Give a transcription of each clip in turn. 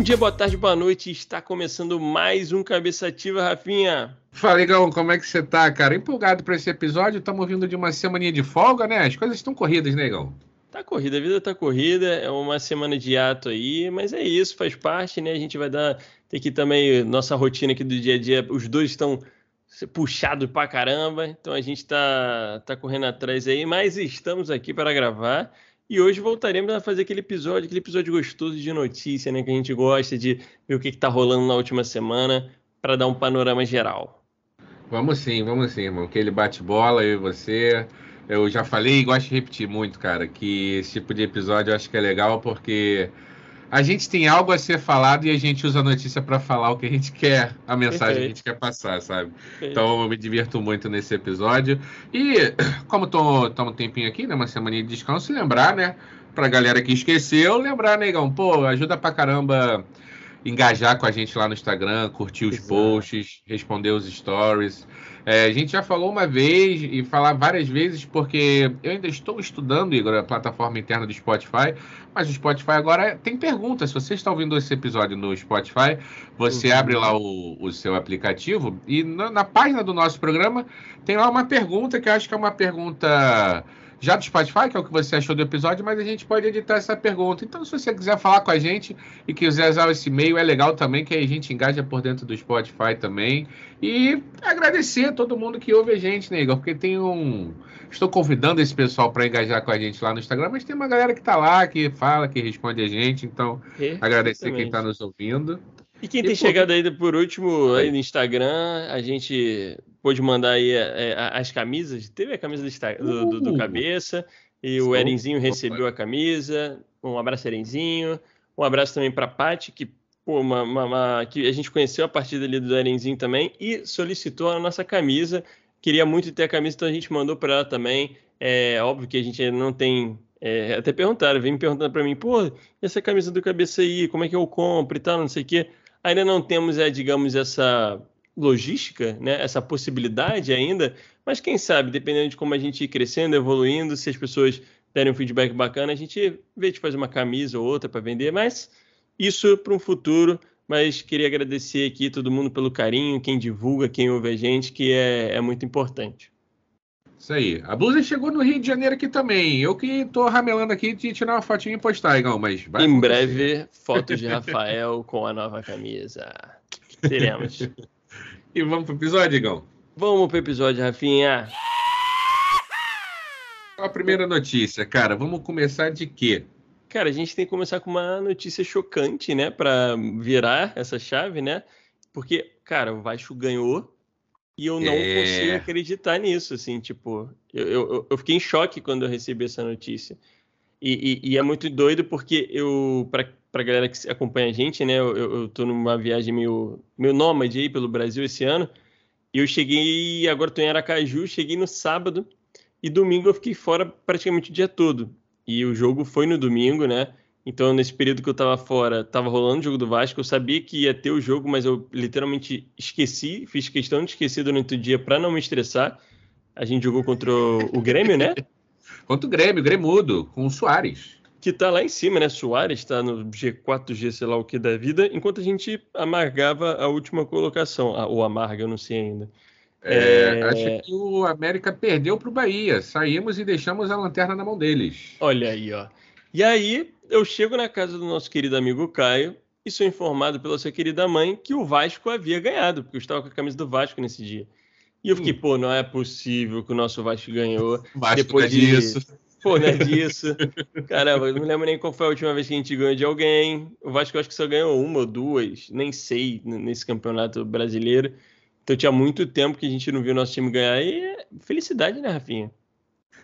Bom dia, boa tarde, boa noite. Está começando mais um Cabeça Ativa, Rafinha. Fala, Igão, como é que você tá, cara? Empolgado para esse episódio? Estamos vindo de uma semaninha de folga, né? As coisas estão corridas, né, Igão? Tá corrida, a vida tá corrida, é uma semana de ato aí, mas é isso, faz parte, né? A gente vai dar, tem que também, nossa rotina aqui do dia a dia, os dois estão puxados pra caramba, então a gente tá, tá correndo atrás aí, mas estamos aqui para gravar. E hoje voltaremos a fazer aquele episódio, aquele episódio gostoso de notícia, né? Que a gente gosta de ver o que, está rolando na última semana para dar um panorama geral. Vamos sim, vamos sim, irmão. Aquele bate-bola, eu e você. Eu já falei e gosto de repetir muito, cara, que esse tipo de episódio eu acho que é legal porque a gente tem algo a ser falado e a gente usa a notícia para falar o que a gente quer, a mensagem Perfeito. que a gente quer passar, sabe? Perfeito. Então eu me divirto muito nesse episódio. E como estamos um tempinho aqui, né? Uma semana de descanso, lembrar, né? Pra galera que esqueceu, lembrar, negão, pô, ajuda pra caramba engajar com a gente lá no Instagram, curtir os Exato. posts, responder os stories. É, a gente já falou uma vez e falar várias vezes, porque eu ainda estou estudando, Igor, a plataforma interna do Spotify, mas o Spotify agora tem perguntas. Se você está ouvindo esse episódio no Spotify, você uhum. abre lá o, o, seu aplicativo e na, na página do nosso programa tem lá uma pergunta que eu acho que é uma pergunta já do Spotify, que é o que você achou do episódio, mas a gente pode editar essa pergunta. Então, se você quiser falar com a gente e quiser usar esse e-mail, é legal também, que a gente engaja por dentro do Spotify também. E agradecer a todo mundo que ouve a gente, né, Igor? Porque tem um. Estou convidando esse pessoal para engajar com a gente lá no Instagram, mas tem uma galera que está lá, que fala, que responde a gente. Então, agradecer quem está nos ouvindo. E quem e tem chegado aí por último aí no Instagram, a gente pôde mandar aí é, as camisas. Teve a camisa do, do, do uh! cabeça e o Erenzinho recebeu a camisa. Um abraço, Erenzinho. Um abraço também para a Paty, que, pô, uma, uma, uma, que a gente conheceu a partir dali do Erenzinho também e solicitou a nossa camisa. Queria muito ter a camisa, então a gente mandou para ela também. É óbvio que a gente não tem é, até perguntaram, vem me perguntando para mim, pô, essa camisa do cabeça aí, como é que eu compro e tal, não sei o quê. Ainda não temos, é, digamos, essa logística, né, essa possibilidade ainda, mas quem sabe, dependendo de como a gente ir crescendo, evoluindo, se as pessoas derem um feedback bacana, a gente vê de fazer uma camisa ou outra para vender, mas isso para um futuro. Mas queria agradecer aqui todo mundo pelo carinho, quem divulga, quem ouve a gente, que é, é muito importante. Isso aí. A blusa chegou no Rio de Janeiro aqui também. Eu que tô ramelando aqui de tirar uma fotinha e postar, Igão, mas vai Em breve, fotos de Rafael com a nova camisa. Teremos. e vamos pro episódio, Igão? Vamos pro episódio, Rafinha. A primeira notícia, cara, vamos começar de quê? Cara, a gente tem que começar com uma notícia chocante, né, para virar essa chave, né? Porque, cara, o Vasco ganhou e eu não é... consigo acreditar nisso, assim, tipo, eu, eu, eu, fiquei em choque quando eu recebi essa notícia. E, e, e é muito doido porque eu, pra, pra galera que acompanha a gente, né, eu, eu tô numa viagem meio, meio nômade aí pelo Brasil esse ano, e eu cheguei, agora tô em Aracaju, cheguei no sábado, e domingo eu fiquei fora praticamente o dia todo. E o jogo foi no domingo, né, então, nesse período que eu estava fora, estava rolando o jogo do Vasco. Eu sabia que ia ter o jogo, mas eu literalmente esqueci, fiz questão de esquecer durante o dia para não me estressar. A gente jogou contra o Grêmio, né? contra o Grêmio, Gremudo, com o Soares. Que tá lá em cima, né? Soares está no G4, G, sei lá o que da vida, enquanto a gente amargava a última colocação. Ah, ou amarga, eu não sei ainda. É, é... Acho que o América perdeu para o Bahia. Saímos e deixamos a lanterna na mão deles. Olha aí, ó. E aí, eu chego na casa do nosso querido amigo Caio e sou informado pela sua querida mãe que o Vasco havia ganhado, porque eu estava com a camisa do Vasco nesse dia. E eu fiquei, hum. pô, não é possível que o nosso Vasco ganhou. Vasco depois é disso. Pô, não é disso. Caramba, eu não lembro nem qual foi a última vez que a gente ganhou de alguém. O Vasco eu acho que só ganhou uma ou duas, nem sei, nesse campeonato brasileiro. Então tinha muito tempo que a gente não viu o nosso time ganhar. E felicidade, né, Rafinha?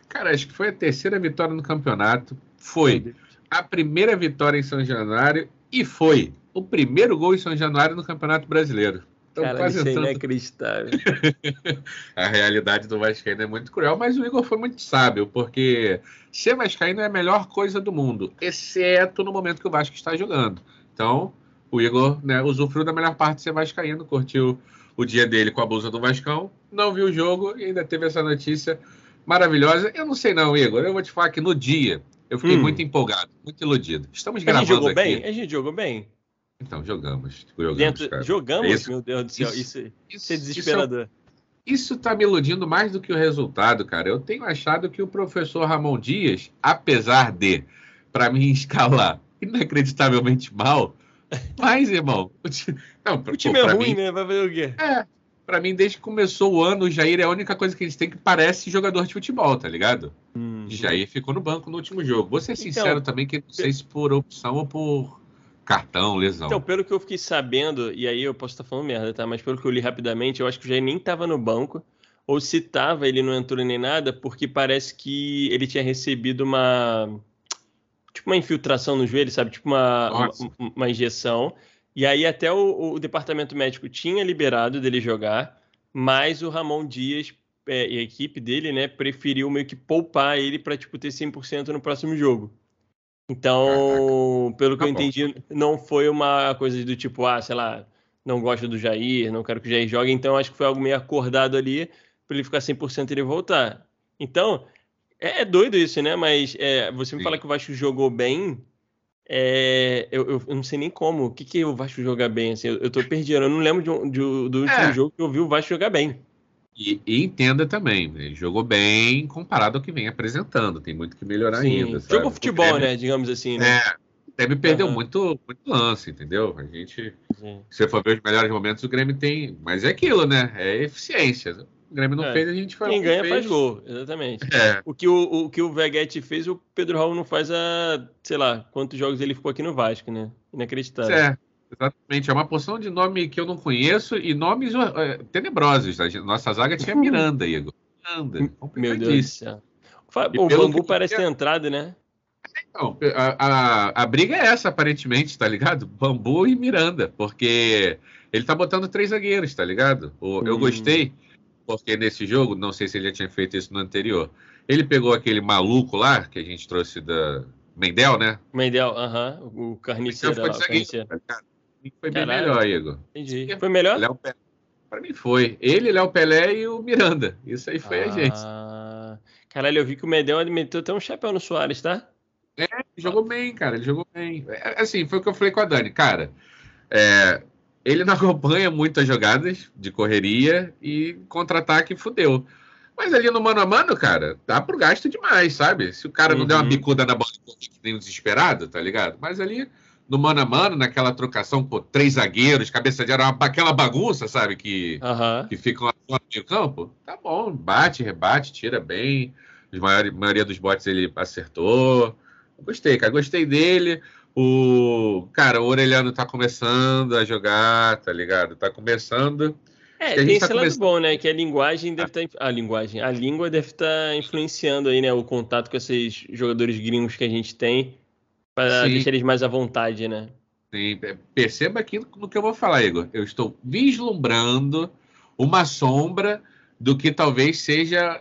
Cara, acho que foi a terceira vitória no campeonato. Foi a primeira vitória em São Januário e foi o primeiro gol em São Januário no Campeonato Brasileiro. Então, Cara, quase isso é inacreditável. a realidade do Vascaíno é muito cruel, mas o Igor foi muito sábio, porque ser Vascaíno é a melhor coisa do mundo, exceto no momento que o Vasco está jogando. Então, o Igor né, usufruiu da melhor parte de ser Vascaíno, curtiu o dia dele com a blusa do Vascão, não viu o jogo e ainda teve essa notícia maravilhosa. Eu não sei não, Igor, eu vou te falar que no dia eu fiquei hum. muito empolgado, muito iludido. Estamos gravando a gente jogou aqui. bem? A gente jogou bem? Então, jogamos. Jogamos, Dentro, jogamos? É isso, meu Deus do céu, isso, isso, isso é desesperador. Isso está me iludindo mais do que o resultado, cara. Eu tenho achado que o professor Ramon Dias, apesar de, para mim, escalar inacreditavelmente mal, mas, irmão. Não, o time pô, é ruim, mim, né? Vai ver o quê? É. Pra mim, desde que começou o ano, o Jair é a única coisa que a gente tem que parece jogador de futebol, tá ligado? Hum. Jair ficou no banco no último jogo. Vou ser então, sincero então, também que não sei se por opção ou por cartão, lesão. Então, pelo que eu fiquei sabendo, e aí eu posso estar falando merda, tá? Mas pelo que eu li rapidamente, eu acho que o Jair nem tava no banco. Ou se tava, ele não entrou nem nada, porque parece que ele tinha recebido uma. Tipo uma infiltração no joelho, sabe? Tipo uma, uma, uma, injeção. E aí até o, o, departamento médico tinha liberado dele jogar, mas o Ramon Dias é, e a equipe dele, né, preferiu meio que poupar ele para tipo ter 100% no próximo jogo. Então, pelo que tá eu entendi, não foi uma coisa do tipo, ah, sei lá, não gosto do Jair, não quero que o Jair jogue, então acho que foi algo meio acordado ali para ele ficar 100% e ele voltar. Então, é, é, doido isso, né? Mas é, você me Sim. fala que o Vasco jogou bem, é, eu, eu, não sei nem como. O que, que o Vasco jogar bem? Assim, eu, eu tô perdido. Eu não lembro de, de, do último é. jogo que eu vi o Vasco jogar bem. E, e, entenda também, ele jogou bem comparado ao que vem apresentando. Tem muito que melhorar Sim. ainda. Sabe? Jogou futebol, Grêmio, né? Digamos assim, né? É, o Grêmio perdeu uhum. muito, muito lance, entendeu? A gente. Sim. Se você for ver os melhores momentos, o Grêmio tem. Mas é aquilo, né? É eficiência. Grêmio não é. fez, a gente faz. Quem ganha fez. faz gol, exatamente. É. O, que o, o que o Veguete fez, o Pedro Raul não faz a, sei lá, quantos jogos ele ficou aqui no Vasco, né? Inacreditável. É, exatamente. É uma porção de nome que eu não conheço e nomes é, tenebrosos. A nossa zaga tinha Miranda, Igor. Miranda. Meu Deus do céu. o Bambu parece ter entrado, né? Então, a, a, a briga é essa, aparentemente, tá ligado? Bambu e Miranda, porque ele tá botando três zagueiros, tá ligado? O, hum. Eu gostei porque nesse jogo, não sei se ele já tinha feito isso no anterior, ele pegou aquele maluco lá, que a gente trouxe da Mendel, né? Mendel, aham, uh -huh, o carniceiro. Então foi, carniceiro. foi bem melhor, Igor. Entendi. Foi melhor? Léo Pelé. Pra mim foi. Ele, Léo Pelé e o Miranda. Isso aí foi ah, a gente. Caralho, eu vi que o Mendel meteu até um chapéu no Soares, tá? É, ele jogou bem, cara. Ele jogou bem. É, assim, foi o que eu falei com a Dani. Cara, é, ele não acompanha muitas jogadas de correria e contra-ataque fudeu. Mas ali no mano a mano, cara, dá pro gasto demais, sabe? Se o cara uhum. não der uma uhum. bicuda na bola que nem um desesperado, tá ligado? Mas ali no mano a mano, naquela trocação, pô, três zagueiros, cabeça de área, aquela bagunça, sabe? Que, uhum. que ficam lá no meio campo. Tá bom, bate, rebate, tira bem. A maioria dos botes ele acertou. Gostei, cara, gostei dele. O cara, o Orelhano tá começando a jogar, tá ligado? Tá começando. É, tem esse tá lado começando... bom, né? Que a linguagem deve estar. Tá... A linguagem, a língua deve estar tá influenciando aí, né? O contato com esses jogadores gringos que a gente tem para deixar eles mais à vontade, né? Sim, é, perceba aqui no que eu vou falar, Igor. Eu estou vislumbrando uma sombra do que talvez seja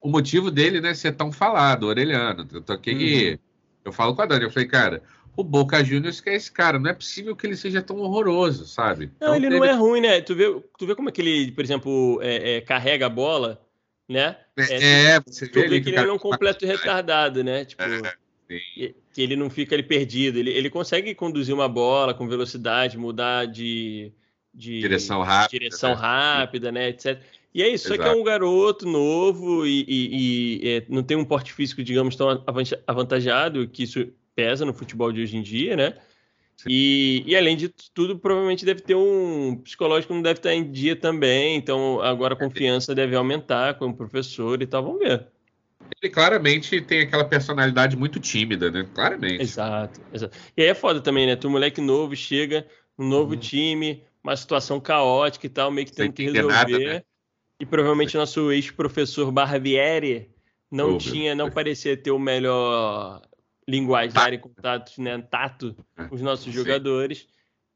o motivo dele, né, ser tão falado, Orelhano. Eu tô aqui. Uhum. Eu falo com a Dani, eu falei, cara, o Boca Juniors que é esse cara. Não é possível que ele seja tão horroroso, sabe? Não, então, ele teve... não é ruim, né? Tu vê, tu vê como é que ele, por exemplo, é, é, carrega a bola, né? É, é você tu vê, vê que ele é um completo retardado, né? Tipo, é, que ele não fica ali perdido. Ele, ele consegue conduzir uma bola com velocidade, mudar de, de direção rápida, direção né? rápida, né? Etc. E é isso, Exato. só que é um garoto novo e, e, e é, não tem um porte físico, digamos, tão avantajado, que isso pesa no futebol de hoje em dia, né? E, e, além de tudo, provavelmente deve ter um psicológico não deve estar em dia também, então agora a confiança deve aumentar com o professor e tal, vamos ver. Ele claramente tem aquela personalidade muito tímida, né? Claramente. Exato, exato. E aí é foda também, né? Tu moleque novo chega, um novo uhum. time, uma situação caótica e tal, meio que tendo que resolver. Nada, né? E provavelmente nosso ex-professor Barbieri não oh, tinha, não parecia ter o melhor linguajar e contato, né, tato é, com os nossos Sim. jogadores.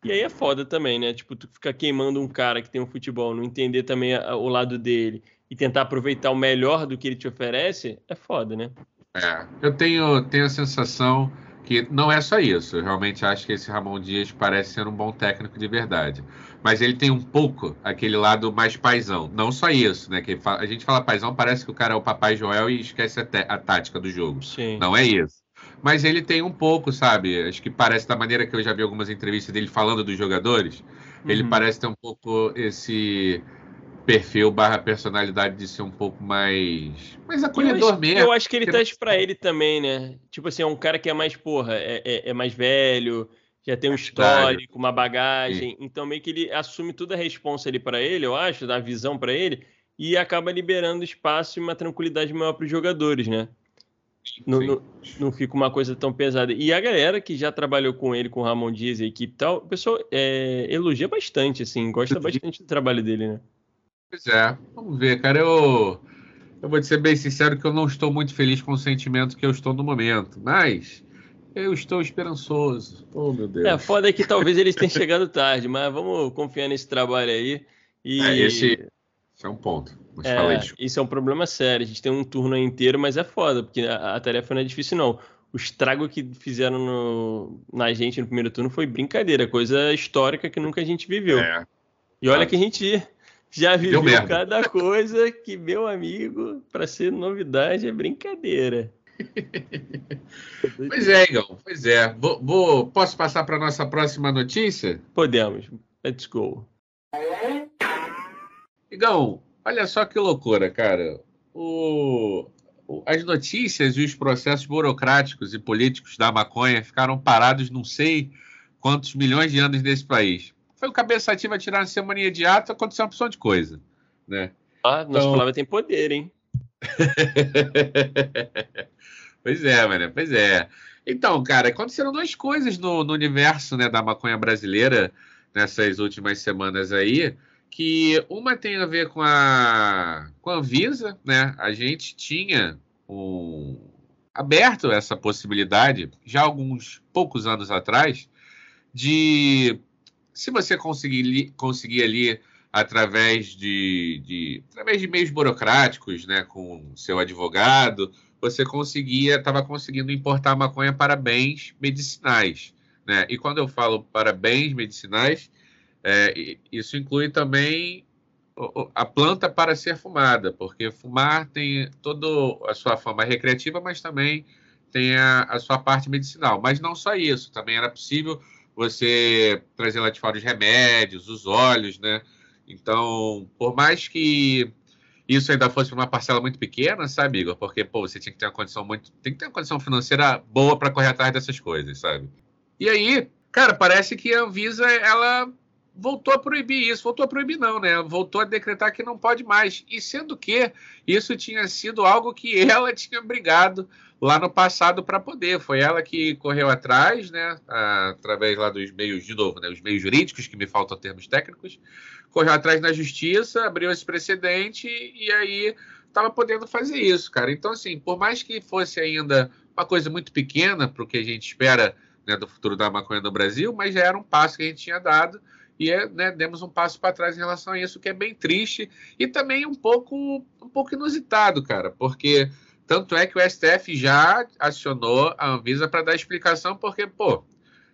E aí é foda também, né? Tipo, tu ficar queimando um cara que tem um futebol, não entender também a, o lado dele e tentar aproveitar o melhor do que ele te oferece, é foda, né? É, eu tenho, tenho a sensação que não é só isso. Eu realmente acho que esse Ramon Dias parece ser um bom técnico de verdade. Mas ele tem um pouco aquele lado mais paisão. Não só isso, né? Que a gente fala paisão, parece que o cara é o Papai Joel e esquece a, a tática do jogo. Sim. Não é isso mas ele tem um pouco, sabe? Acho que parece da maneira que eu já vi algumas entrevistas dele falando dos jogadores, uhum. ele parece ter um pouco esse perfil barra personalidade de ser um pouco mais, mais acolhedor eu acho, mesmo. Eu acho que ele tá para ele também, né? Tipo assim, é um cara que é mais, porra, é, é, é mais velho, já tem um histórico, uma bagagem, Sim. então meio que ele assume toda a responsa ali para ele, eu acho, da visão para ele, e acaba liberando espaço e uma tranquilidade maior para os jogadores, né? Não, não, não, fica uma coisa tão pesada. E a galera que já trabalhou com ele, com o Ramon Dias e a equipe e tal, o pessoal é, elogia bastante, assim, gosta bastante do trabalho dele, né? Pois é, vamos ver, cara. Eu, eu vou te ser bem sincero que eu não estou muito feliz com o sentimento que eu estou no momento, mas eu estou esperançoso. Oh, meu Deus. É, foda é que talvez eles tenham chegado tarde, mas vamos confiar nesse trabalho aí. E... É, esse, esse é um ponto. É, isso é um problema sério. A gente tem um turno inteiro, mas é foda, porque a, a tarefa não é difícil, não. O estrago que fizeram no, na gente no primeiro turno foi brincadeira, coisa histórica que nunca a gente viveu. É. E olha que a gente já viveu cada coisa que, meu amigo, para ser novidade é brincadeira. pois é, Igão, pois é. Vou, vou posso passar para nossa próxima notícia? Podemos. Let's go. Igão, olha só que loucura, cara. O, as notícias e os processos burocráticos e políticos da maconha ficaram parados não sei quantos milhões de anos nesse país foi o cabeça ativa tirar a semana de ato, aconteceu uma opção de coisa, né? Ah, nossa então... palavra tem poder, hein? pois é, mano, pois é. Então, cara, aconteceram duas coisas no, no universo né, da maconha brasileira nessas últimas semanas aí, que uma tem a ver com a, com a Anvisa, né? A gente tinha um, aberto essa possibilidade já alguns poucos anos atrás de se você conseguir, conseguir ali através de, de, através de meios burocráticos, né, com seu advogado, você conseguia, estava conseguindo importar maconha para bens medicinais, né? E quando eu falo para bens medicinais, é, isso inclui também a planta para ser fumada, porque fumar tem toda a sua forma recreativa, mas também tem a, a sua parte medicinal. Mas não só isso, também era possível você trazer lá de fora os remédios, os óleos, né? Então, por mais que isso ainda fosse uma parcela muito pequena, sabe, Igor? Porque, pô, você tinha que ter uma condição muito. Tem que ter uma condição financeira boa para correr atrás dessas coisas, sabe? E aí, cara, parece que a Anvisa, ela voltou a proibir isso. Voltou a proibir, não, né? Voltou a decretar que não pode mais. E sendo que isso tinha sido algo que ela tinha brigado lá no passado para poder. Foi ela que correu atrás, né? Através lá dos meios, de novo, né? Os meios jurídicos, que me faltam termos técnicos. Correu atrás na justiça, abriu esse precedente e aí estava podendo fazer isso, cara. Então, assim, por mais que fosse ainda uma coisa muito pequena para o que a gente espera né, do futuro da maconha no Brasil, mas já era um passo que a gente tinha dado e é, né, demos um passo para trás em relação a isso, que é bem triste e também um pouco, um pouco inusitado, cara, porque tanto é que o STF já acionou a Anvisa para dar explicação, porque, pô, o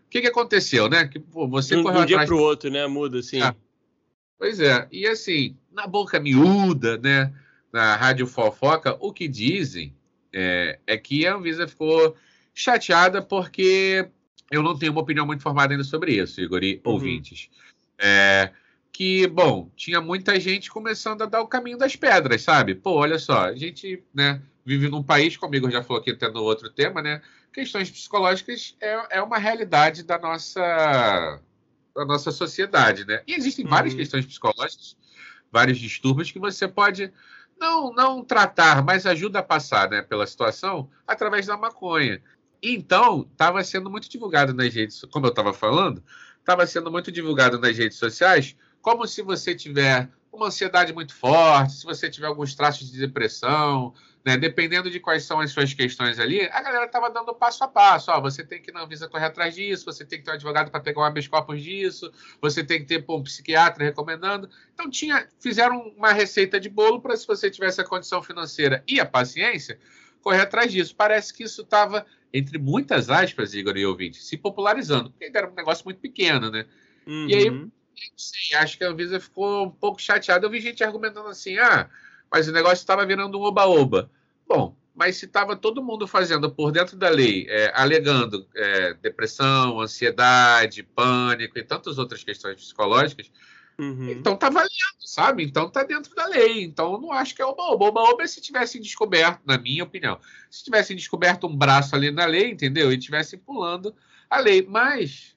que, que aconteceu, né? Que pô, você um, correu um dia para o outro, né? Muda, assim. Ah, pois é, e assim, na boca miúda, né? Na Rádio Fofoca, o que dizem é, é que a Anvisa ficou chateada porque eu não tenho uma opinião muito formada ainda sobre isso, Igor e uhum. ouvintes. É, que, bom, tinha muita gente começando a dar o caminho das pedras, sabe? Pô, olha só, a gente né, vive num país, como o Igor já falou aqui até no outro tema, né? Questões psicológicas é, é uma realidade da nossa, da nossa sociedade, né? E existem uhum. várias questões psicológicas, vários distúrbios que você pode não, não tratar, mas ajuda a passar né, pela situação através da maconha. Então, estava sendo muito divulgado nas redes, como eu estava falando, estava sendo muito divulgado nas redes sociais, como se você tiver uma ansiedade muito forte, se você tiver alguns traços de depressão, né, dependendo de quais são as suas questões ali, a galera estava dando passo a passo. Ó, você tem que na Anvisa correr atrás disso, você tem que ter um advogado para pegar um habeas corpus disso, você tem que ter pô, um psiquiatra recomendando. Então, tinha, fizeram uma receita de bolo para se você tivesse a condição financeira e a paciência, correr atrás disso. Parece que isso estava entre muitas aspas, Igor e ouvinte, se popularizando, porque era um negócio muito pequeno, né? Uhum. E aí, uhum. sei, acho que a Anvisa ficou um pouco chateada. Eu vi gente argumentando assim, ah, mas o negócio estava virando um oba-oba. Bom, mas se estava todo mundo fazendo por dentro da lei, é, alegando é, depressão, ansiedade, pânico e tantas outras questões psicológicas, uhum. então tá valendo, sabe? Então tá dentro da lei. Então não acho que é oba-oba. Oba-oba é se tivessem descoberto, na minha opinião, se tivessem descoberto um braço ali na lei, entendeu? E tivessem pulando a lei. Mas,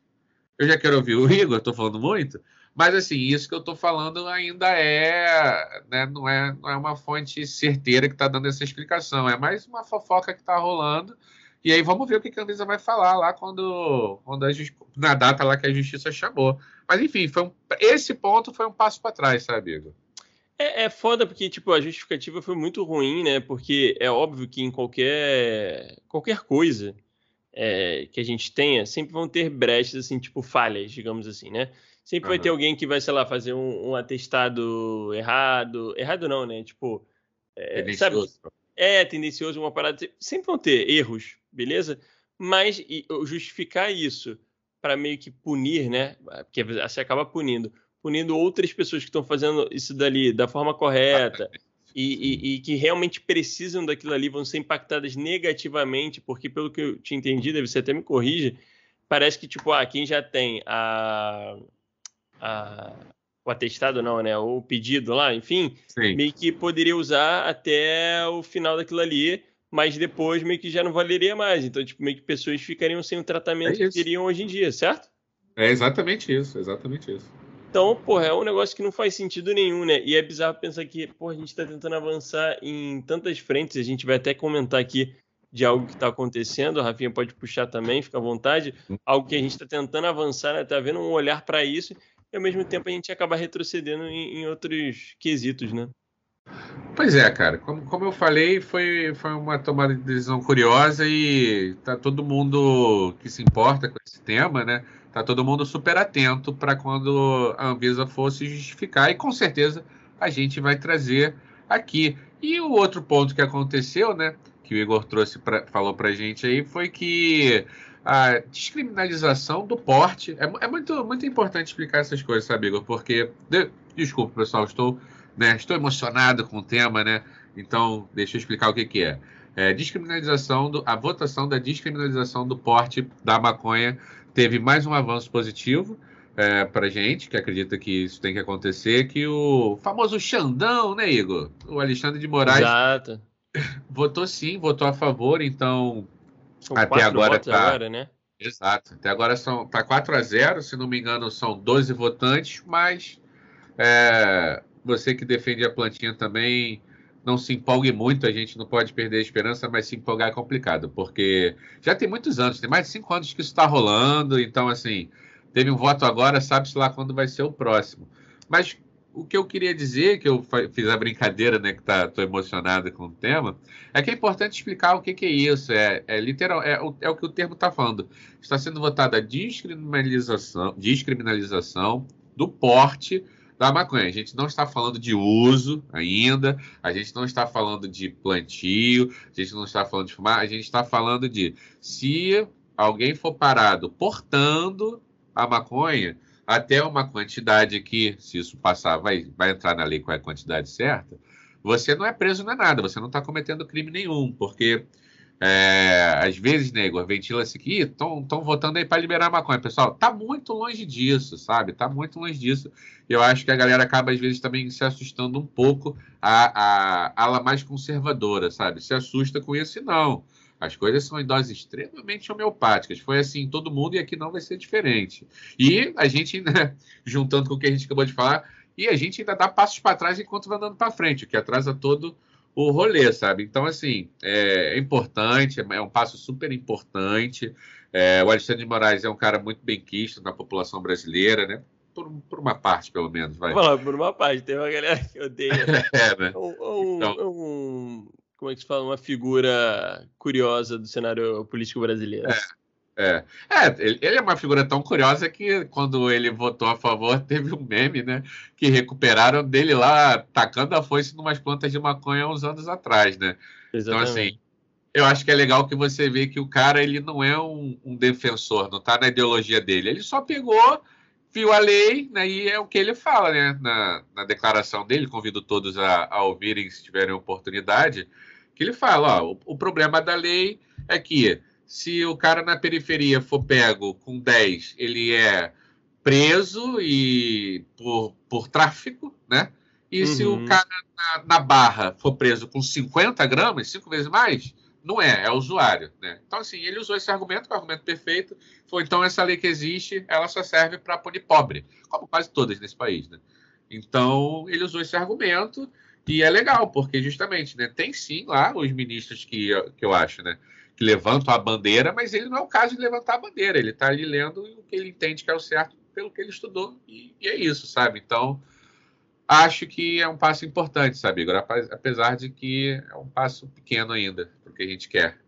eu já quero ouvir o Igor, tô falando muito, mas assim, isso que eu estou falando ainda é, né, não é, não é uma fonte certeira que está dando essa explicação, é mais uma fofoca que está rolando. E aí vamos ver o que a Anvisa vai falar lá quando, quando a, na data lá que a justiça chamou. Mas enfim, foi um, esse ponto foi um passo para trás, sabe, Igor? É, é foda porque tipo a justificativa foi muito ruim, né? Porque é óbvio que em qualquer qualquer coisa é, que a gente tenha sempre vão ter brechas assim, tipo falhas, digamos assim, né? Sempre uhum. vai ter alguém que vai, sei lá, fazer um, um atestado errado. Errado não, né? Tipo. É, sabe? É, tendencioso, uma parada. Sempre vão ter erros, beleza? Mas e, justificar isso para meio que punir, né? Porque você acaba punindo. Punindo outras pessoas que estão fazendo isso dali da forma correta. E, e, e, que realmente precisam daquilo ali vão ser impactadas negativamente, porque pelo que eu te entendi, deve ser até me corrija, parece que tipo, ah, quem já tem a, a, o atestado não, né? O pedido lá, enfim, Sim. meio que poderia usar até o final daquilo ali, mas depois meio que já não valeria mais. Então, tipo, meio que pessoas ficariam sem o tratamento é que teriam hoje em dia, certo? É exatamente isso, exatamente isso. Então, porra, é um negócio que não faz sentido nenhum, né? E é bizarro pensar que, porra, a gente tá tentando avançar em tantas frentes, a gente vai até comentar aqui de algo que está acontecendo, a Rafinha pode puxar também, fica à vontade, algo que a gente está tentando avançar, né? Tá vendo um olhar para isso, e ao mesmo tempo a gente acaba retrocedendo em, em outros quesitos, né? Pois é, cara. Como, como eu falei, foi, foi uma tomada de decisão curiosa e tá todo mundo que se importa com esse tema, né? Tá todo mundo super atento para quando a Anvisa fosse justificar e com certeza a gente vai trazer aqui. E o outro ponto que aconteceu, né? Que o Igor trouxe pra, falou pra gente aí foi que a descriminalização do porte. É, é, muito, muito importante explicar essas coisas, sabe, Igor? Porque. De, desculpa, pessoal, estou, né, estou emocionado com o tema, né? Então, deixa eu explicar o que, que é. é descriminalização do, a votação da descriminalização do porte da maconha teve mais um avanço positivo é, para gente, que acredita que isso tem que acontecer, que o famoso Xandão, né, Igor? O Alexandre de Moraes Exato. votou sim, votou a favor, então são até agora tá. Agora, né? Exato. Até agora são tá 4 a 0, se não me engano, são 12 votantes, mas é, você que defende a plantinha também não se empolgue muito, a gente não pode perder a esperança, mas se empolgar é complicado, porque já tem muitos anos, tem mais de cinco anos que isso está rolando, então assim, teve um voto agora, sabe-se lá quando vai ser o próximo. Mas o que eu queria dizer, que eu fiz a brincadeira, né, que tá, tô emocionado com o tema, é que é importante explicar o que, que é isso. É, é literal, é, é o que o termo está falando. Está sendo votada a descriminalização, descriminalização do porte da maconha. A gente não está falando de uso ainda, a gente não está falando de plantio, a gente não está falando de fumar, a gente está falando de se alguém for parado portando a maconha, até uma quantidade que, se isso passar, vai, vai entrar na lei com a quantidade certa, você não é preso, não é nada, você não está cometendo crime nenhum, porque é, às vezes, nego, ventila-se que estão votando aí para liberar a maconha. Pessoal, tá muito longe disso, sabe? Tá muito longe disso. Eu acho que a galera acaba, às vezes, também se assustando um pouco a, a ala mais conservadora, sabe? Se assusta com isso e não. As coisas são em doses extremamente homeopáticas. Foi assim em todo mundo e aqui não vai ser diferente. E a gente, né, juntando com o que a gente acabou de falar, e a gente ainda dá passos para trás enquanto vai andando para frente, o que atrasa todo o rolê, sabe? Então, assim, é, é importante, é um passo super importante. É, o Alexandre de Moraes é um cara muito bem quisto na população brasileira, né? Por, por, uma parte, pelo menos. Vai. Por uma parte, tem uma galera que odeia. é, né? Um, então... um, como é que se fala, uma figura curiosa do cenário político brasileiro. É. É, é ele, ele, é uma figura tão curiosa que quando ele votou a favor, teve um meme, né? Que recuperaram dele lá tacando a foice em umas plantas de maconha uns anos atrás, né? Exatamente. Então, assim, eu acho que é legal que você vê que o cara ele não é um, um defensor, não tá na ideologia dele. Ele só pegou, viu a lei, né, e é o que ele fala, né? Na, na declaração dele, convido todos a, a ouvirem se tiverem oportunidade Que ele fala, ó, o, o problema da lei é que se o cara na periferia for pego com 10, ele é preso e por, por tráfico, né? E uhum. se o uhum. cara na, na, barra for preso com 50 gramas, cinco vezes mais, não é, é usuário, né? Então, assim, ele usou esse argumento, o argumento perfeito, foi então essa lei que existe, ela só serve para punir pobre, como quase todas nesse país, né? Então, ele usou esse argumento e é legal, porque justamente, né, tem sim lá os ministros que, que eu acho, né, que levantam a bandeira, mas ele não é o caso de levantar a bandeira, ele está ali lendo o que ele entende que é o certo pelo que ele estudou, e, e é isso, sabe? Então, acho que é um passo importante, sabe, Igor? Apesar de que é um passo pequeno ainda para o que a gente quer.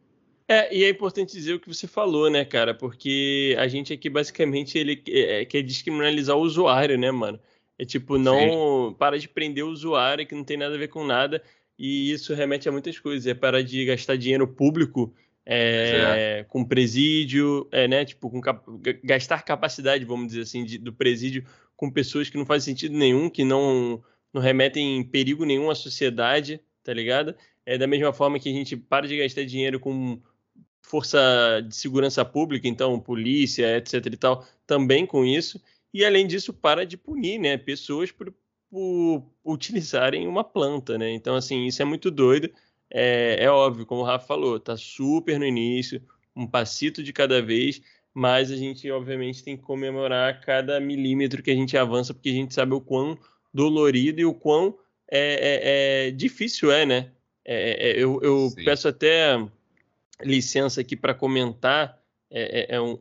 É, e é importante dizer o que você falou, né, cara? Porque a gente aqui basicamente ele é, quer descriminalizar o usuário, né, mano? É tipo, não Sim. para de prender o usuário que não tem nada a ver com nada. E isso remete a muitas coisas. É parar de gastar dinheiro público é, com presídio, é, né? Tipo, com cap gastar capacidade, vamos dizer assim, de, do presídio com pessoas que não fazem sentido nenhum, que não, não remetem perigo nenhum à sociedade, tá ligado? É da mesma forma que a gente para de gastar dinheiro com força de segurança pública, então polícia, etc e tal, também com isso. E além disso, para de punir, né, pessoas por, por utilizarem uma planta, né? Então, assim, isso é muito doido. É, é óbvio, como o Rafa falou, tá super no início, um passito de cada vez, mas a gente, obviamente, tem que comemorar cada milímetro que a gente avança, porque a gente sabe o quão dolorido e o quão é, é, é difícil é, né? É, é, eu, eu peço até licença aqui para comentar é, é, é um,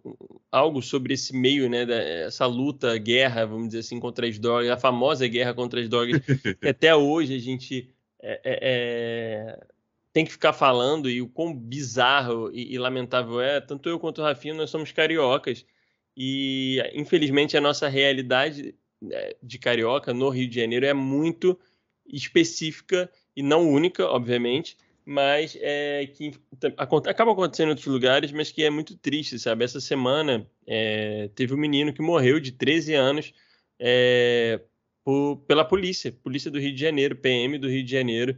algo sobre esse meio, né, essa luta, guerra, vamos dizer assim, contra as drogas, a famosa guerra contra as drogas, que até hoje a gente é, é, é, tem que ficar falando e o quão bizarro e, e, lamentável é. Tanto eu quanto o Rafinha, nós somos cariocas e, infelizmente, a nossa realidade né, de carioca no Rio de Janeiro é muito específica e não única, obviamente, mas é, que acaba acontecendo em outros lugares, mas que é muito triste, sabe? Essa semana é, teve um menino que morreu de 13 anos é, por, pela polícia, polícia do Rio de Janeiro, PM do Rio de Janeiro,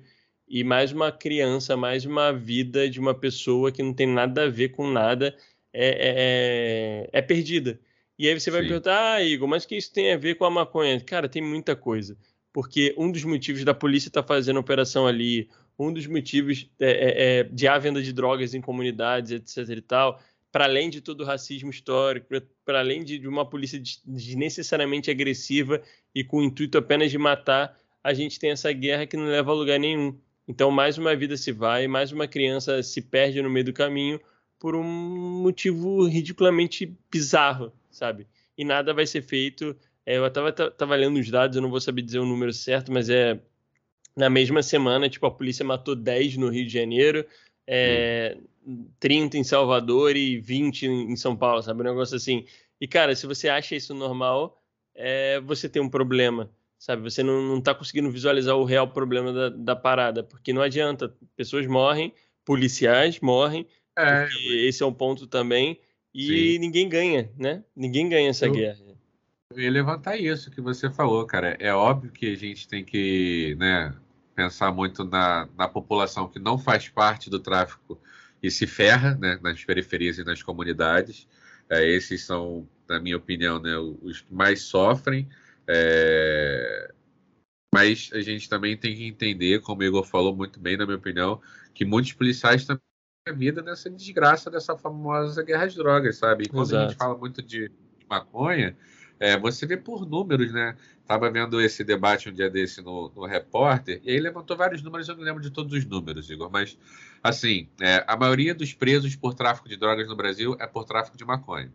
e mais uma criança, mais uma vida de uma pessoa que não tem nada a ver com nada, é, é, é perdida. E aí você vai Sim. perguntar, ah, Igor, mas o que isso tem a ver com a maconha? Cara, tem muita coisa. Porque um dos motivos da polícia estar tá fazendo operação ali, um dos motivos é, é, é, de haver venda de drogas em comunidades, etc. e tal, para além de todo o racismo histórico, para além de, de, uma polícia desnecessariamente agressiva e com o intuito apenas de matar, a gente tem essa guerra que não leva a lugar nenhum. Então, mais uma vida se vai, mais uma criança se perde no meio do caminho por um motivo ridiculamente bizarro, sabe? E nada vai ser feito. É, eu estava lendo os dados, eu não vou saber dizer o número certo, mas é na mesma semana, tipo, a polícia matou 10 no Rio de Janeiro, é, hum. 30 em Salvador e 20 em São Paulo, sabe? Um negócio assim. E, cara, se você acha isso normal, é, você tem um problema, sabe? Você não, não tá conseguindo visualizar o real problema da, da parada, porque não adianta. Pessoas morrem, policiais morrem, é. esse é um ponto também, e Sim. ninguém ganha, né? Ninguém ganha essa Eu... guerra. Eu ia levantar isso que você falou, cara. É óbvio que a gente tem que né, pensar muito na, na população que não faz parte do tráfico e se ferra né, nas periferias e nas comunidades. É, esses são, na minha opinião, né, os que mais sofrem. É... Mas a gente também tem que entender, como o Igor falou muito bem, na minha opinião, que muitos policiais também têm a vida nessa desgraça dessa famosa guerra às drogas, sabe? E quando Exato. a gente fala muito de maconha, é, você vê por números, né? Estava vendo esse debate um dia desse no, no Repórter, e aí levantou vários números, eu não lembro de todos os números, Igor, mas, assim, é, a maioria dos presos por tráfico de drogas no Brasil é por tráfico de maconha.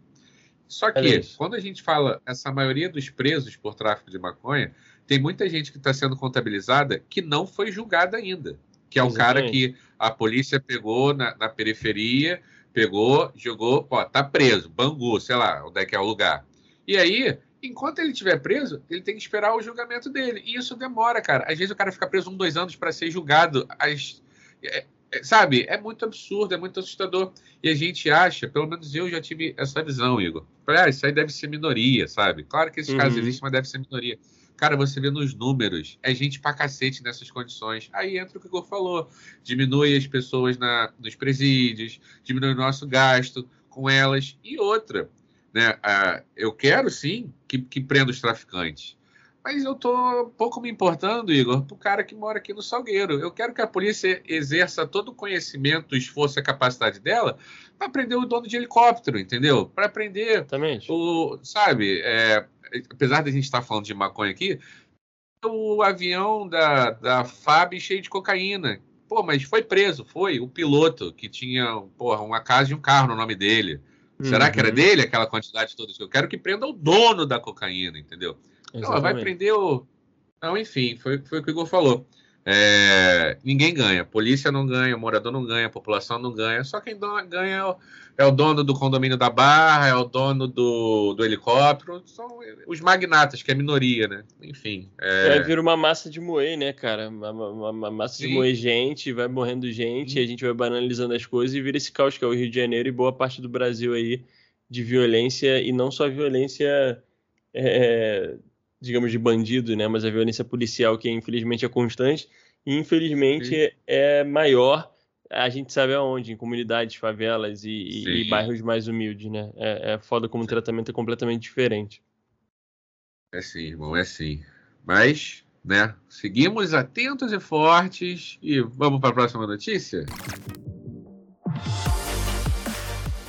Só que, é quando a gente fala essa maioria dos presos por tráfico de maconha, tem muita gente que está sendo contabilizada que não foi julgada ainda. Que é o cara que a polícia pegou na, na periferia, pegou, jogou, pô, tá preso, Bangu, sei lá, onde é que é o lugar. E aí, enquanto ele estiver preso, ele tem que esperar o julgamento dele. E isso demora, cara. Às vezes o cara fica preso um, dois anos para ser julgado. As, é, é, sabe? É muito absurdo, é muito assustador. E a gente acha, pelo menos eu já tive essa visão, Igor. Falei, ah, isso aí deve ser minoria, sabe? Claro que esses uhum. casos existem, mas deve ser minoria. Cara, você vê nos números, é gente pra cacete nessas condições. Aí entra o que o Igor falou: diminui as pessoas na, nos presídios, diminui o nosso gasto com elas. E outra, né? Ah, eu quero sim que, que prenda os traficantes. Mas eu tô pouco me importando, Igor, pro cara que mora aqui no Salgueiro. Eu quero que a polícia exerça todo o conhecimento, esforço e capacidade dela para prender o dono de helicóptero, entendeu? Para prender Exatamente. o. Sabe, é, apesar de a gente estar tá falando de maconha aqui, o avião da, da FAB cheio de cocaína. Pô, mas foi preso, foi o piloto que tinha porra, uma casa e um carro no nome dele. Será que era uhum. dele aquela quantidade toda? Eu quero que prenda o dono da cocaína, entendeu? Não, vai prender o. Não, enfim, foi, foi o que o Igor falou. É, ninguém ganha. Polícia não ganha, morador não ganha, população não ganha. Só quem ganha é o, é o dono do condomínio da Barra, é o dono do, do helicóptero. São os magnatas, que é a minoria, né? Enfim. É... Vai vir uma massa de moer, né, cara? Uma, uma, uma massa Sim. de moer gente, vai morrendo gente, e a gente vai banalizando as coisas e vira esse caos que é o Rio de Janeiro e boa parte do Brasil aí de violência, e não só violência. É, digamos, de bandido, né? Mas a violência policial, que infelizmente é constante, e infelizmente Sim. é maior, a gente sabe aonde, em comunidades, favelas e, e bairros mais humildes, né? É, é foda como o tratamento é completamente diferente. É sim, irmão, é sim. Mas, né, seguimos atentos e fortes e vamos para a próxima notícia?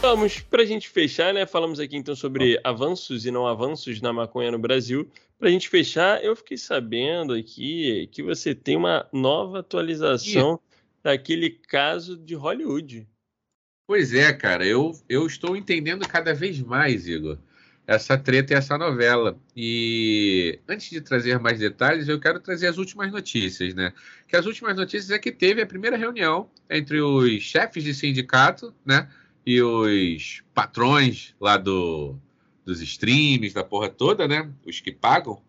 Vamos, para a gente fechar, né? Falamos aqui então sobre avanços e não avanços na maconha no Brasil. Para a gente fechar, eu fiquei sabendo aqui que você tem uma nova atualização daquele caso de Hollywood. Pois é, cara, eu, eu estou entendendo cada vez mais, Igor, essa treta e essa novela. E antes de trazer mais detalhes, eu quero trazer as últimas notícias, né? Que as últimas notícias é que teve a primeira reunião entre os chefes de sindicato, né? E os patrões lá do, dos streams, da porra toda, né? Os que pagam.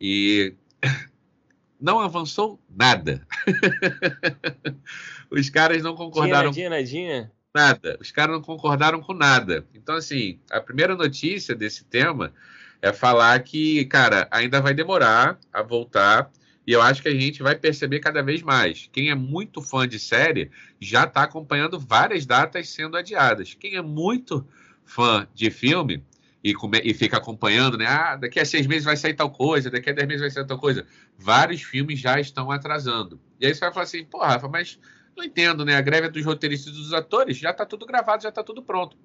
E não avançou nada. Os caras não concordaram. Nadinha, nadinha. Nada. Os caras não concordaram com nada. Então, assim, a primeira notícia desse tema é falar que, cara, ainda vai demorar a voltar e eu acho que a gente vai perceber cada vez mais. Quem é muito fã de série já está acompanhando várias datas sendo adiadas. Quem é muito fã de filme e, come, e fica acompanhando, né? Ah, daqui a seis meses vai sair tal coisa, daqui a dez meses vai sair tal coisa. Vários filmes já estão atrasando. E aí você vai falar assim, pô, Rafa, mas não entendo, né? A greve dos roteiristas e dos atores já está tudo gravado, já está tudo pronto.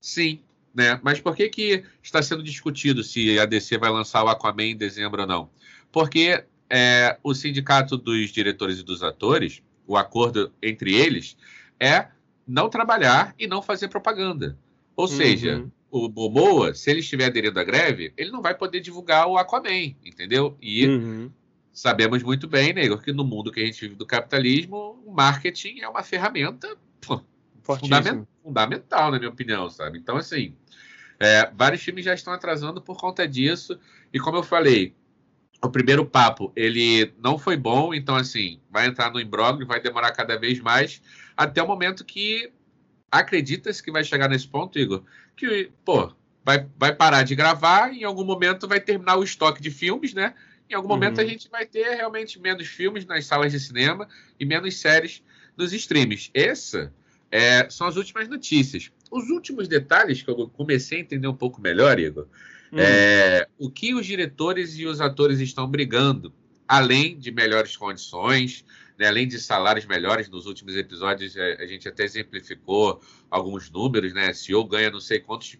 Sim, né? Mas por que, que está sendo discutido se a DC vai lançar o Aquaman em dezembro ou não? Porque é, o sindicato dos diretores e dos atores, o acordo entre eles é não trabalhar e não fazer propaganda. Ou uhum. seja, o Boboa, se ele estiver aderindo à greve, ele não vai poder divulgar o Aquaman, entendeu? E uhum. sabemos muito bem, né, que no mundo que a gente vive do capitalismo, o marketing é uma ferramenta pô, fundamental, fundamental, na minha opinião, sabe? Então, assim, é, vários filmes já estão atrasando por conta disso. E como eu falei, o primeiro papo ele não foi bom, então assim, vai entrar no imbróglio, vai demorar cada vez mais, até o momento que acredita-se que vai chegar nesse ponto, Igor, que, pô, vai, vai parar de gravar, em algum momento vai terminar o estoque de filmes, né? Em algum uhum. momento a gente vai ter realmente menos filmes nas salas de cinema e menos séries nos streams. Essa é, são as últimas notícias. Os últimos detalhes que eu comecei a entender um pouco melhor, Igor, Hum. É, o que os diretores e os atores estão brigando, além de melhores condições, né, além de salários melhores, nos últimos episódios a, é, a gente até exemplificou alguns números, né? CEO ganha não sei quantos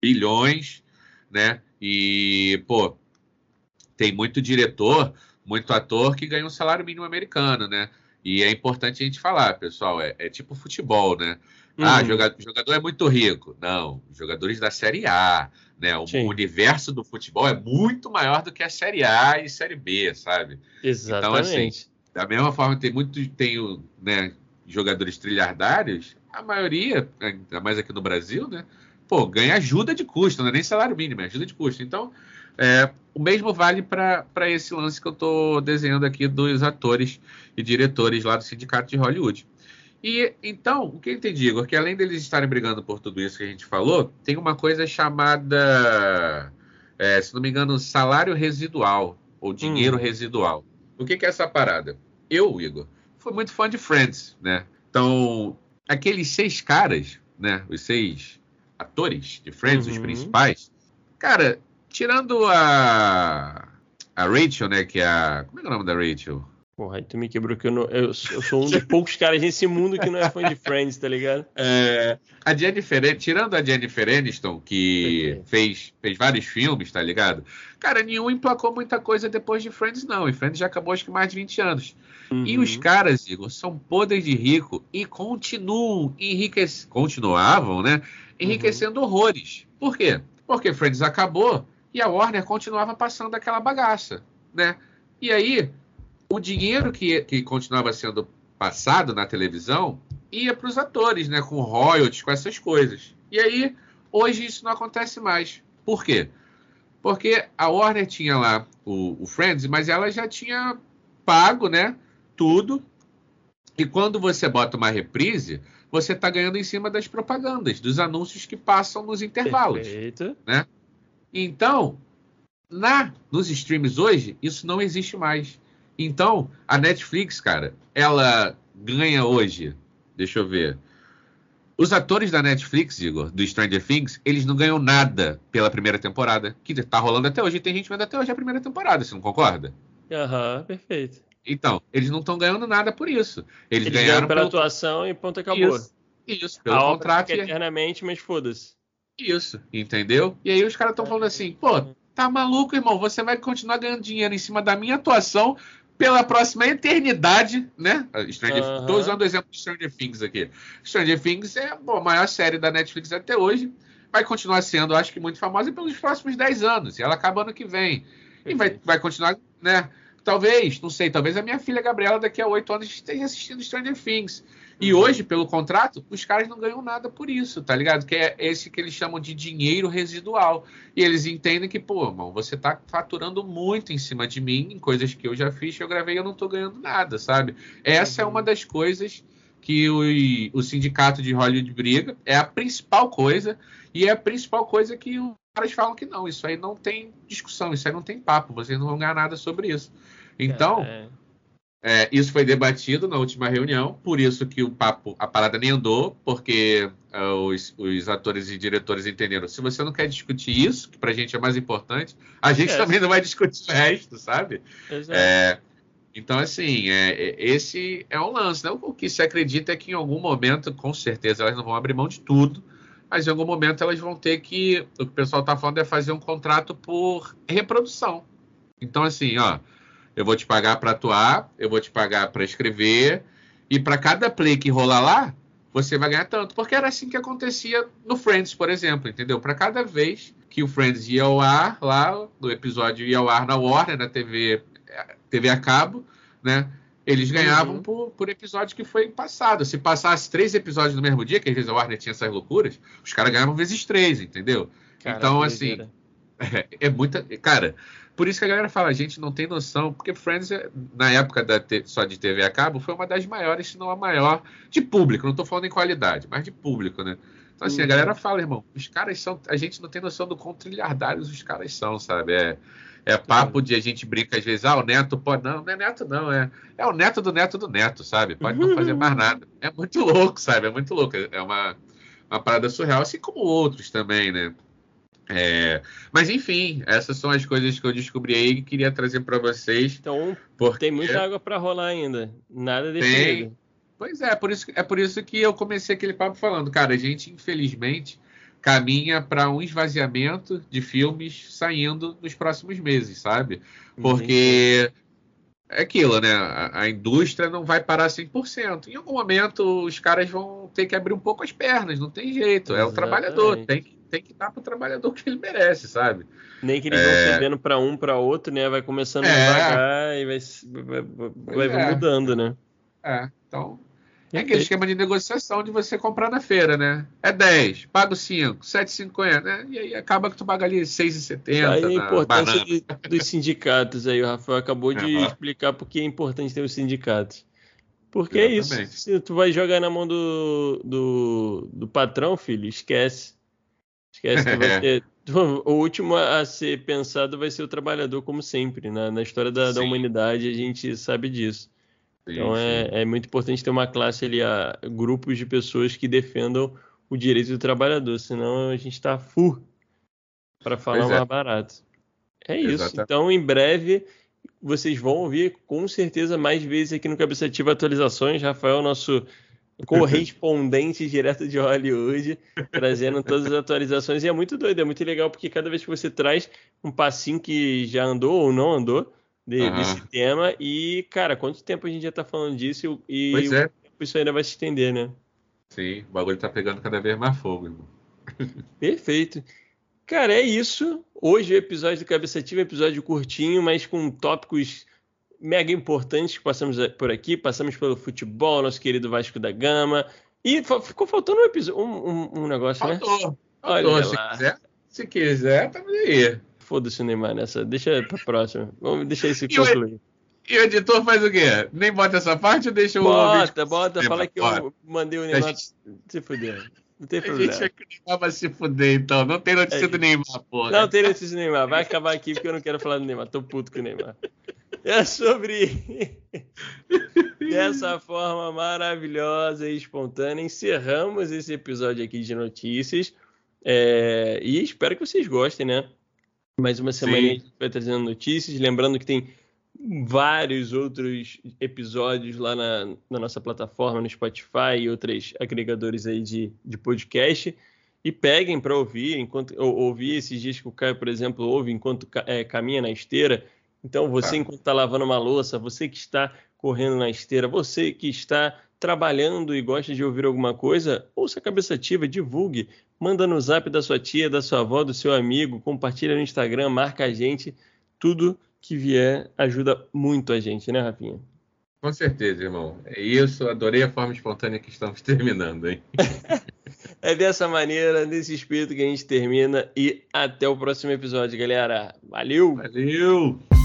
bilhões, né? E, pô, tem muito diretor, muito ator que ganha um salário mínimo americano, né? E é importante a gente falar, pessoal, é, é tipo futebol, né? Ah, uhum. jogador, jogador é muito rico. Não, jogadores da Série A, né? O Sim. universo do futebol é muito maior do que a Série A e Série B, sabe? Exatamente. Então, assim, da mesma forma, tem muito tem, né, jogadores trilhardários, a maioria, ainda mais aqui no Brasil, né? Pô, ganha ajuda de custo, não é nem salário mínimo, é ajuda de custo. Então, é, o mesmo vale para esse lance que eu estou desenhando aqui dos atores e diretores lá do Sindicato de Hollywood. E então, o que eu entendi, Igor, que além deles estarem brigando por tudo isso que a gente falou, tem uma coisa chamada, é, se não me engano, salário residual, ou dinheiro hum. residual. O que, que é essa parada? Eu, Igor, fui muito fã de Friends, né? Então, aqueles seis caras, né? Os seis atores de Friends, uhum. os principais, cara, tirando a a Rachel, né? Que é a. Como é, é o nome da Rachel? Porra, aí tu me quebrou que eu, não, eu, eu, sou um dos poucos caras nesse mundo que não é fã de Friends, tá ligado? É, a Jennifer, tirando a Jennifer Aniston, que fez, fez vários filmes, tá ligado? Cara, nenhum emplacou muita coisa depois de Friends, não. E Friends já acabou acho que mais de 20 anos. Uhum. E os caras, Igor, são podres de rico e continuam enriquecendo. Continuavam, né? Enriquecendo uhum. horrores. Por quê? Porque Friends acabou e a Warner continuava passando aquela bagaça, né? E aí o dinheiro que, que continuava sendo passado na televisão ia para os atores, né? Com royalties, com essas coisas. E aí, hoje isso não acontece mais. Por quê? Porque a Warner tinha lá o, o Friends, mas ela já tinha pago, né? Tudo. E quando você bota uma reprise, você está ganhando em cima das propagandas, dos anúncios que passam nos intervalos. Perfeito. Né? Então, na nos streams hoje, isso não existe mais. Então, a Netflix, cara, ela ganha hoje, deixa eu ver. Os atores da Netflix, Igor, do Stranger Things, eles não ganham nada pela primeira temporada, que tá rolando até hoje. Tem gente vendo até hoje a primeira temporada, você não concorda? Aham, uhum, perfeito. Então, eles não estão ganhando nada por isso. Eles, eles ganharam pela pelo... atuação e ponto acabou. Isso, isso pelo a contrato. Fica eternamente, mas foda-se. Isso, entendeu? E aí os caras estão falando assim, pô, tá maluco, irmão? Você vai continuar ganhando dinheiro em cima da minha atuação pela próxima eternidade, né? Stranger, uhum. Tô usando o exemplo de Stranger Things aqui. Stranger Things é bom, a maior série da Netflix até hoje. Vai continuar sendo, acho que, muito famosa pelos próximos 10 anos. E ela acaba ano que vem. E vai, vai continuar, né? Talvez, não sei, talvez a minha filha Gabriela daqui a 8 anos esteja assistindo Stranger Things. E uhum. hoje, pelo contrato, os caras não ganham nada por isso, tá ligado? Que é esse que eles chamam de dinheiro residual. E eles entendem que, pô, irmão, você tá faturando muito em cima de mim, em coisas que eu já fiz, eu gravei e eu não tô ganhando nada, sabe? Essa é uhum. é uma das coisas que o, o sindicato de Hollywood briga. É a principal coisa. E é a principal coisa que os caras falam que não, isso aí não tem discussão, isso aí não tem papo, vocês não vão ganhar nada sobre isso. Então. É é, isso foi debatido na última reunião, por isso que o papo, a parada nem andou, porque uh, os, os, atores e diretores entenderam. Se você não quer discutir isso, que pra gente é mais importante, a gente é. também não vai discutir o resto, sabe? É, então, assim, é, é, esse é um lance. Né? O que se acredita é que em algum momento, com certeza, elas não vão abrir mão de tudo, mas em algum momento elas vão ter que. O que o pessoal está falando é fazer um contrato por reprodução. Então, assim, ó eu vou te pagar para atuar, eu vou te pagar para escrever, e para cada play que rolar lá, você vai ganhar tanto. Porque era assim que acontecia no Friends, por exemplo, entendeu? Para cada vez que o Friends ia ao ar, lá, no episódio ia ao ar na Warner, na TV, TV a cabo, né? Eles ganhavam uhum. por, por episódio que foi passado. Se passasse três episódios no mesmo dia, que às vezes a Warner tinha essas loucuras, os caras ganhavam vezes três, entendeu? então, assim, é, é muita. Cara, por isso que a galera fala, a gente não tem noção, porque Friends, na época da só de TV a cabo, foi uma das maiores, se não a maior, de público. Não estou falando em qualidade, mas de público, né? Então, assim, a uhum. galera fala, irmão, os caras são. A gente não tem noção do quão trilhardários os caras são, sabe? É, é papo de a gente brinca às vezes, ah, o neto pode. Não, não é neto, não. É, é o neto do neto do neto, sabe? Pode não fazer mais nada. É muito louco, sabe? É muito louco. É uma, uma parada surreal, assim como outros também, né? É, mas enfim, essas são as coisas que eu descobri aí que queria trazer para vocês. Então, porque... tem muita água para rolar ainda. Nada definido. Tem. Pois é, por isso, é por isso que eu comecei aquele papo falando, cara, a gente infelizmente caminha para um esvaziamento de filmes saindo nos próximos meses, sabe? Porque é aquilo, né? A, a, indústria não vai parar 100%. Em algum momento os caras vão ter que abrir um pouco as pernas, não tem jeito. É o trabalhador, tem que tem que dar para o trabalhador que ele merece, sabe? Nem que eles é... vão cedendo para um para outro, né? Vai começando é... devagar e vai, vai, vai é. mudando, né? É, então. É aquele esquema de negociação de você comprar na feira, né? É 10, pago 5, 7,50, né? E aí acaba que tu paga ali 6,70. Aí a importância de, dos sindicatos aí, o Rafael acabou de uhum. explicar por que é importante ter os sindicatos. Porque Exatamente. é isso. Se tu vai jogar na mão do, do, do patrão, filho, esquece. Esquece, tu vai, ter, O último a ser pensado vai ser o trabalhador, como sempre. Na, na história da, da, humanidade, a gente sabe disso. Sim, então é, é, muito importante ter uma classe ali, a, grupos de pessoas que defendam o direito do trabalhador, senão a gente está full para falar é. mais barato. É isso. Exatamente. Então, em breve, vocês vão ouvir com certeza mais vezes aqui no Cabeça Ativa atualizações. Rafael, nosso correspondente direto de Hollywood, trazendo todas as atualizações. E é muito doido, é muito legal, porque cada vez que você traz um passinho que já andou ou não andou de, uhum. desse tema, e, cara, quanto tempo a gente já tá falando disso e pois é. isso ainda vai se estender, né? Sim, o bagulho tá pegando cada vez mais fogo, irmão. Perfeito. Cara, é isso. Hoje o episódio do Cabeça Ativa é um episódio curtinho, mas com tópicos mega importantes que passamos por aqui. Passamos pelo futebol, nosso querido Vasco da Gama. E ficou faltando um, episódio, um, um, um negócio, faltou, né? Faltou. Olha se lá. quiser, se quiser, tá aí. Foda-se o Neymar nessa. Deixa pra próxima. Vamos deixar esse concluir. E o editor faz o quê? Nem bota essa parte ou deixa o. Bota, bota. Fala que eu mandei o Neymar gente... se fuder. Não tem problema. A gente é que o Neymar vai se fuder, então. Não tem notícia é. do Neymar, porra. Não tem notícia do Neymar. Vai acabar aqui porque eu não quero falar do Neymar. Tô puto com o Neymar. É sobre. Dessa forma maravilhosa e espontânea, encerramos esse episódio aqui de notícias. É... E espero que vocês gostem, né? Mais uma semana a gente vai trazendo notícias. Lembrando que tem vários outros episódios lá na, na, nossa plataforma, no Spotify e outros agregadores aí de, de podcast. E peguem para ouvir, enquanto ou, ouvir esses dias que o Caio, por exemplo, ouve enquanto é, caminha na esteira. Então, você, tá. enquanto está lavando uma louça, você que está correndo na esteira, você que está trabalhando e gosta de ouvir alguma coisa, ouça a cabeça ativa, divulgue, manda no zap da sua tia, da sua avó, do seu amigo, compartilha no Instagram, marca a gente, tudo que vier ajuda muito a gente, né, Rafinha? Com certeza, irmão. É isso, adorei a forma espontânea que estamos terminando, hein? é dessa maneira, nesse espírito que a gente termina e até o próximo episódio, galera. Valeu! Valeu!